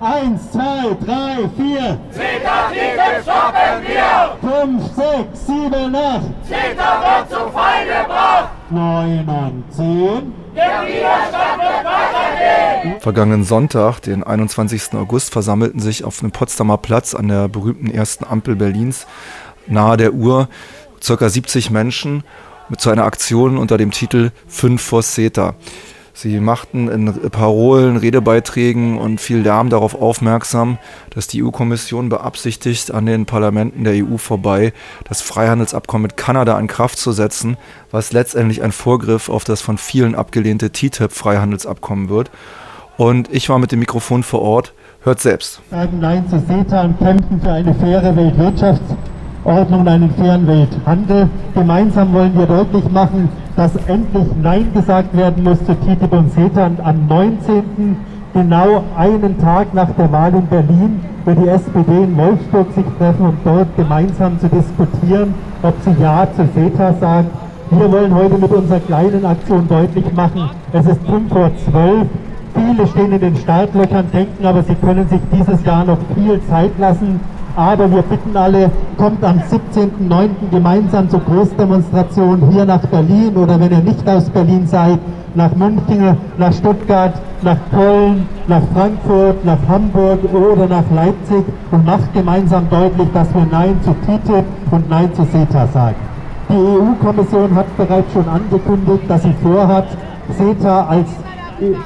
Eins, zwei, drei, vier. CETA-TTIP stoppen wir! Fünf, sechs, sieben, acht. CETA wird zu Fall gebracht! Neun und zehn. Der Widerstand wird weitergehen! Vergangenen Sonntag, den 21. August, versammelten sich auf dem Potsdamer Platz an der berühmten ersten Ampel Berlins nahe der Uhr ca. 70 Menschen mit zu einer Aktion unter dem Titel 5 vor CETA. Sie machten in Parolen, Redebeiträgen und viel Lärm darauf aufmerksam, dass die EU-Kommission beabsichtigt, an den Parlamenten der EU vorbei das Freihandelsabkommen mit Kanada in Kraft zu setzen, was letztendlich ein Vorgriff auf das von vielen abgelehnte TTIP-Freihandelsabkommen wird. Und ich war mit dem Mikrofon vor Ort. Hört selbst. Sagen Nein zu CETA und kämpfen für eine faire Weltwirtschaftsordnung und einen fairen Welthandel. Gemeinsam wollen wir deutlich machen, dass endlich Nein gesagt werden muss zu TTIP und CETA. Und am 19. genau einen Tag nach der Wahl in Berlin wird die SPD in Wolfsburg sich treffen, um dort gemeinsam zu diskutieren, ob sie Ja zu CETA sagt. Wir wollen heute mit unserer kleinen Aktion deutlich machen, es ist 5 vor 12. Viele stehen in den Startlöchern, denken aber, sie können sich dieses Jahr noch viel Zeit lassen. Aber wir bitten alle, kommt am 17.09. gemeinsam zur Großdemonstration hier nach Berlin oder wenn ihr nicht aus Berlin seid, nach München, nach Stuttgart, nach Köln, nach Frankfurt, nach Hamburg oder nach Leipzig und macht gemeinsam deutlich, dass wir Nein zu TTIP und Nein zu CETA sagen. Die EU-Kommission hat bereits schon angekündigt, dass sie vorhat, CETA als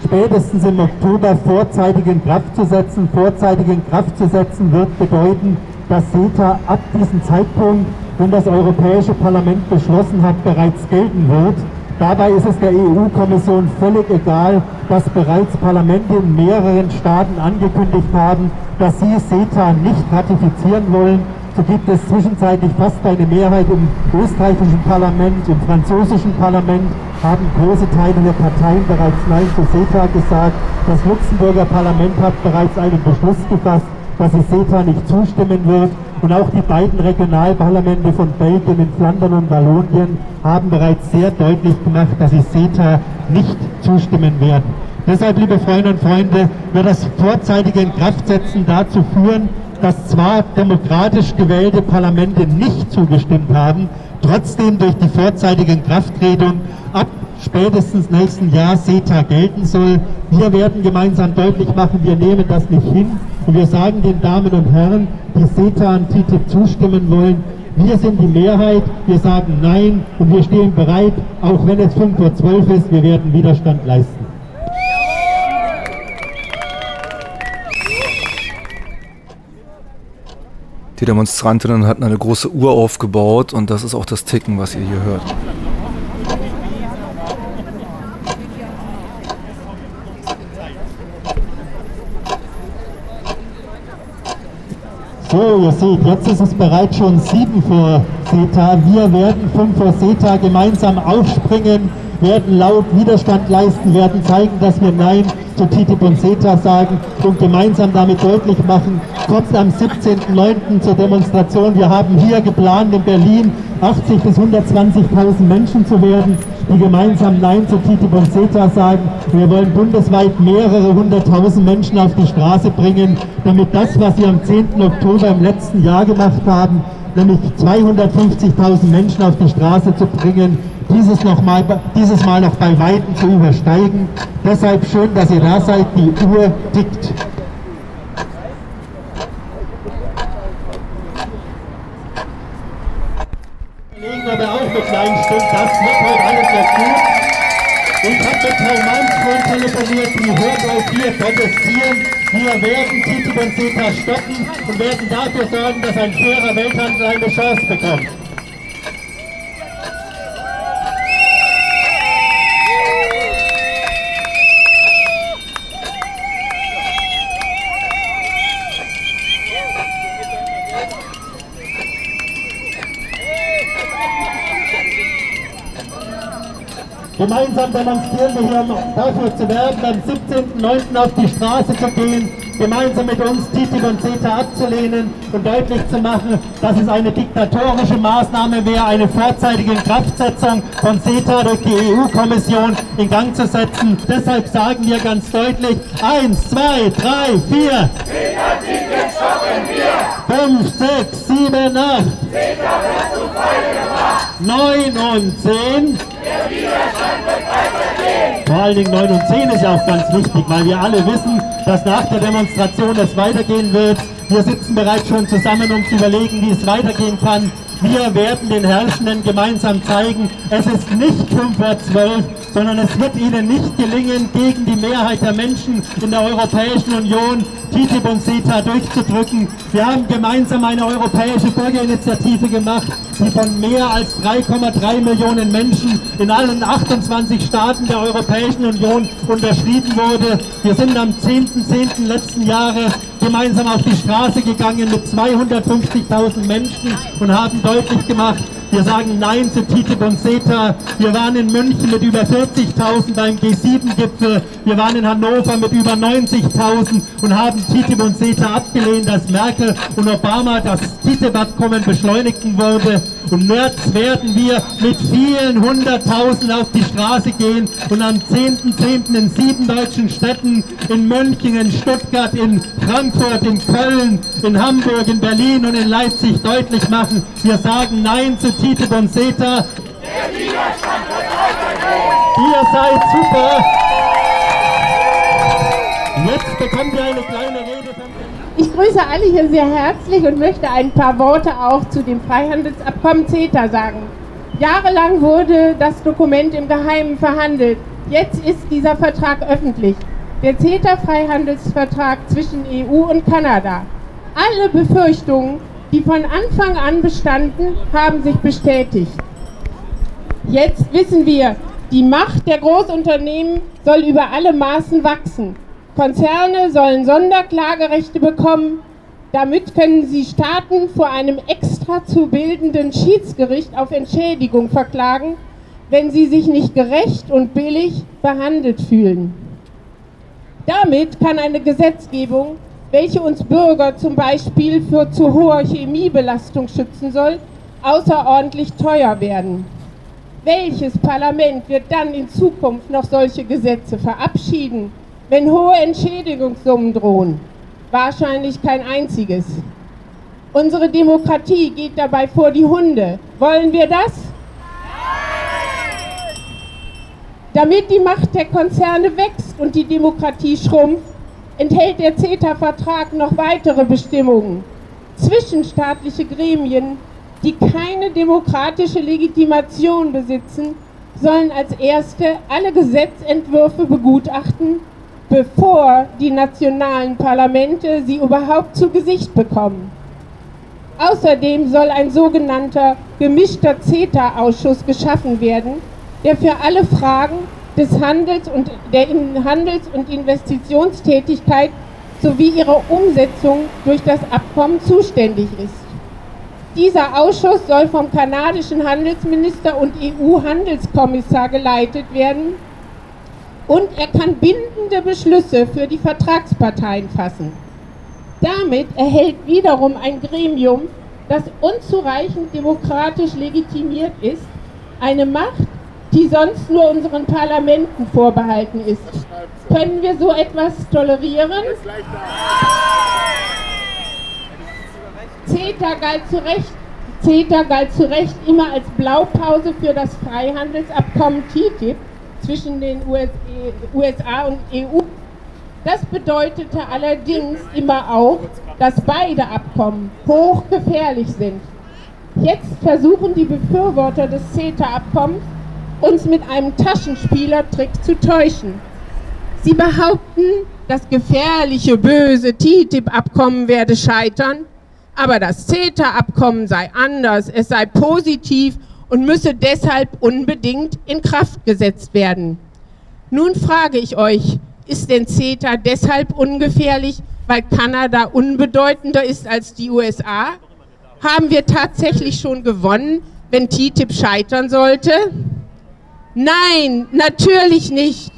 spätestens im Oktober vorzeitig in Kraft zu setzen. Vorzeitig in Kraft zu setzen wird bedeuten, dass CETA ab diesem Zeitpunkt, wenn das Europäische Parlament beschlossen hat, bereits gelten wird. Dabei ist es der EU-Kommission völlig egal, dass bereits Parlamente in mehreren Staaten angekündigt haben, dass sie CETA nicht ratifizieren wollen so gibt es zwischenzeitlich fast eine Mehrheit im österreichischen Parlament, im französischen Parlament haben große Teile der Parteien bereits Nein zu CETA gesagt. Das Luxemburger Parlament hat bereits einen Beschluss gefasst, dass es CETA nicht zustimmen wird. Und auch die beiden Regionalparlamente von Belgien in Flandern und Wallonien haben bereits sehr deutlich gemacht, dass sie CETA nicht zustimmen werden. Deshalb, liebe Freunde und Freunde, wird das vorzeitige Inkraftsetzen dazu führen, dass zwar demokratisch gewählte Parlamente nicht zugestimmt haben, trotzdem durch die vorzeitige Inkrafttretung ab spätestens nächsten Jahr CETA gelten soll. Wir werden gemeinsam deutlich machen, wir nehmen das nicht hin und wir sagen den Damen und Herren, die CETA und TTIP zustimmen wollen, wir sind die Mehrheit, wir sagen Nein und wir stehen bereit, auch wenn es 5 vor 12 ist, wir werden Widerstand leisten. Die Demonstrantinnen hatten eine große Uhr aufgebaut und das ist auch das Ticken, was ihr hier hört. So, ihr seht, jetzt ist es bereits schon 7 vor CETA. Wir werden 5 vor CETA gemeinsam aufspringen, werden laut Widerstand leisten, werden zeigen, dass wir Nein zu TTIP und CETA sagen und gemeinsam damit deutlich machen, kommt am 17.09. zur Demonstration. Wir haben hier geplant in Berlin 80 bis 120.000 Menschen zu werden, die gemeinsam Nein zu TTIP und CETA sagen. Wir wollen bundesweit mehrere hunderttausend Menschen auf die Straße bringen, damit das, was wir am 10. Oktober im letzten Jahr gemacht haben, nämlich 250.000 Menschen auf die Straße zu bringen, dieses, noch mal, dieses Mal noch bei Weitem zu übersteigen. Deshalb schön, dass ihr da seid, die Uhr tickt. Wir werden TTIP und CETA stoppen und werden dafür sorgen, dass ein fairer Welthandel eine Chance bekommt. Gemeinsam demonstrieren wir hier, um dafür zu werben, am 17.09. auf die Straße zu gehen gemeinsam mit uns TTIP und CETA abzulehnen und deutlich zu machen, dass es eine diktatorische Maßnahme wäre, eine vorzeitige Inkraftsetzung von CETA durch die EU-Kommission in Gang zu setzen. Deshalb sagen wir ganz deutlich, eins, zwei, drei, vier. CETA-Ticket stoppen wir. Fünf, sechs, sieben, acht. CETA wird zu Feinde gemacht. Neun und zehn. Vor allen Dingen 9 und 10 ist ja auch ganz wichtig, weil wir alle wissen, dass nach der Demonstration es weitergehen wird. Wir sitzen bereits schon zusammen, um zu überlegen, wie es weitergehen kann. Wir werden den Herrschenden gemeinsam zeigen, es ist nicht 5 vor 12, sondern es wird ihnen nicht gelingen, gegen die Mehrheit der Menschen in der Europäischen Union TTIP und CETA durchzudrücken. Wir haben gemeinsam eine europäische Bürgerinitiative gemacht, von mehr als 3,3 Millionen Menschen in allen 28 Staaten der Europäischen Union unterschrieben wurde. Wir sind am 10.10. letzten Jahres gemeinsam auf die Straße gegangen mit 250.000 Menschen und haben deutlich gemacht, wir sagen Nein zu TTIP und CETA. Wir waren in München mit über 40.000 beim G7-Gipfel. Wir waren in Hannover mit über 90.000 und haben TTIP und CETA abgelehnt, dass Merkel und Obama das TTIP-Abkommen beschleunigten wurde. Und März werden wir mit vielen hunderttausend auf die Straße gehen und am 10.10. .10. in sieben deutschen Städten, in München, in Stuttgart, in Frankfurt, in Köln, in Hamburg, in Berlin und in Leipzig deutlich machen, wir sagen Nein zu TTIP und CETA. Der Widerstand wird weitergehen. Ihr seid super. Jetzt bekommt ihr eine kleine Rede von... Ich grüße alle hier sehr herzlich und möchte ein paar Worte auch zu dem Freihandelsabkommen CETA sagen. Jahrelang wurde das Dokument im Geheimen verhandelt. Jetzt ist dieser Vertrag öffentlich. Der CETA-Freihandelsvertrag zwischen EU und Kanada. Alle Befürchtungen, die von Anfang an bestanden, haben sich bestätigt. Jetzt wissen wir, die Macht der Großunternehmen soll über alle Maßen wachsen. Konzerne sollen Sonderklagerechte bekommen. Damit können sie Staaten vor einem extra zu bildenden Schiedsgericht auf Entschädigung verklagen, wenn sie sich nicht gerecht und billig behandelt fühlen. Damit kann eine Gesetzgebung, welche uns Bürger zum Beispiel für zu hohe Chemiebelastung schützen soll, außerordentlich teuer werden. Welches Parlament wird dann in Zukunft noch solche Gesetze verabschieden? Wenn hohe Entschädigungssummen drohen? Wahrscheinlich kein einziges. Unsere Demokratie geht dabei vor die Hunde. Wollen wir das? Damit die Macht der Konzerne wächst und die Demokratie schrumpft, enthält der CETA-Vertrag noch weitere Bestimmungen. Zwischenstaatliche Gremien, die keine demokratische Legitimation besitzen, sollen als erste alle Gesetzentwürfe begutachten bevor die nationalen Parlamente sie überhaupt zu Gesicht bekommen. Außerdem soll ein sogenannter gemischter CETA-Ausschuss geschaffen werden, der für alle Fragen des Handels und der Handels- und Investitionstätigkeit sowie ihre Umsetzung durch das Abkommen zuständig ist. Dieser Ausschuss soll vom kanadischen Handelsminister und EU-Handelskommissar geleitet werden und er kann bindende Beschlüsse für die Vertragsparteien fassen. Damit erhält wiederum ein Gremium, das unzureichend demokratisch legitimiert ist, eine Macht, die sonst nur unseren Parlamenten vorbehalten ist. Können wir so etwas tolerieren? CETA galt zu Recht, CETA galt zu Recht immer als Blaupause für das Freihandelsabkommen TTIP zwischen den USA und EU. Das bedeutete allerdings immer auch, dass beide Abkommen hochgefährlich sind. Jetzt versuchen die Befürworter des CETA-Abkommens, uns mit einem Taschenspielertrick zu täuschen. Sie behaupten, das gefährliche, böse TTIP-Abkommen werde scheitern, aber das CETA-Abkommen sei anders, es sei positiv und müsse deshalb unbedingt in Kraft gesetzt werden. Nun frage ich euch, ist denn CETA deshalb ungefährlich, weil Kanada unbedeutender ist als die USA? Haben wir tatsächlich schon gewonnen, wenn TTIP scheitern sollte? Nein, natürlich nicht.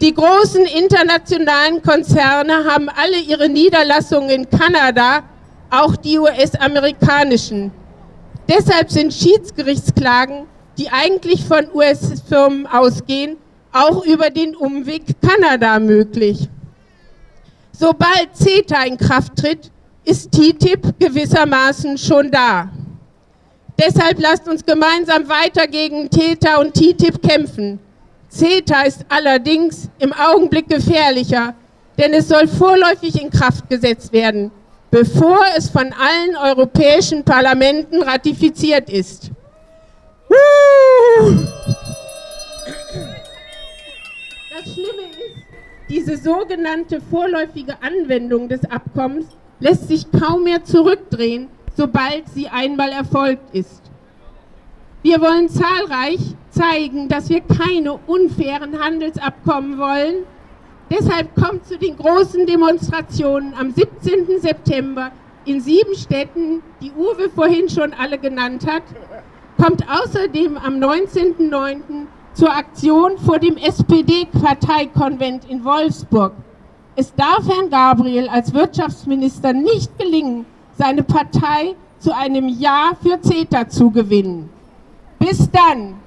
Die großen internationalen Konzerne haben alle ihre Niederlassungen in Kanada, auch die US-amerikanischen. Deshalb sind Schiedsgerichtsklagen, die eigentlich von US-Firmen ausgehen, auch über den Umweg Kanada möglich. Sobald CETA in Kraft tritt, ist TTIP gewissermaßen schon da. Deshalb lasst uns gemeinsam weiter gegen CETA und TTIP kämpfen. CETA ist allerdings im Augenblick gefährlicher, denn es soll vorläufig in Kraft gesetzt werden, bevor es von allen europäischen Parlamenten ratifiziert ist. Das Schlimme ist, diese sogenannte vorläufige Anwendung des Abkommens lässt sich kaum mehr zurückdrehen, sobald sie einmal erfolgt ist. Wir wollen zahlreich zeigen, dass wir keine unfairen Handelsabkommen wollen. Deshalb kommt zu den großen Demonstrationen am 17. September in sieben Städten, die Uwe vorhin schon alle genannt hat, kommt außerdem am 19.09. zur Aktion vor dem SPD-Parteikonvent in Wolfsburg. Es darf Herrn Gabriel als Wirtschaftsminister nicht gelingen, seine Partei zu einem Ja für CETA zu gewinnen. Bis dann!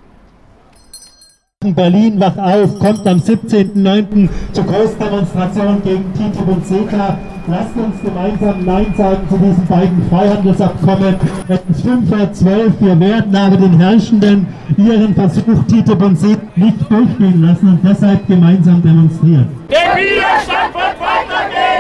Berlin wach auf, kommt am 17.09. zur Großdemonstration gegen TTIP und CETA. Lasst uns gemeinsam Nein sagen zu diesen beiden Freihandelsabkommen. Es ist 5 vor 12. Wir werden aber den Herrschenden ihren Versuch, TTIP und CETA nicht durchgehen lassen und deshalb gemeinsam demonstrieren. Der Widerstand wird weitergehen!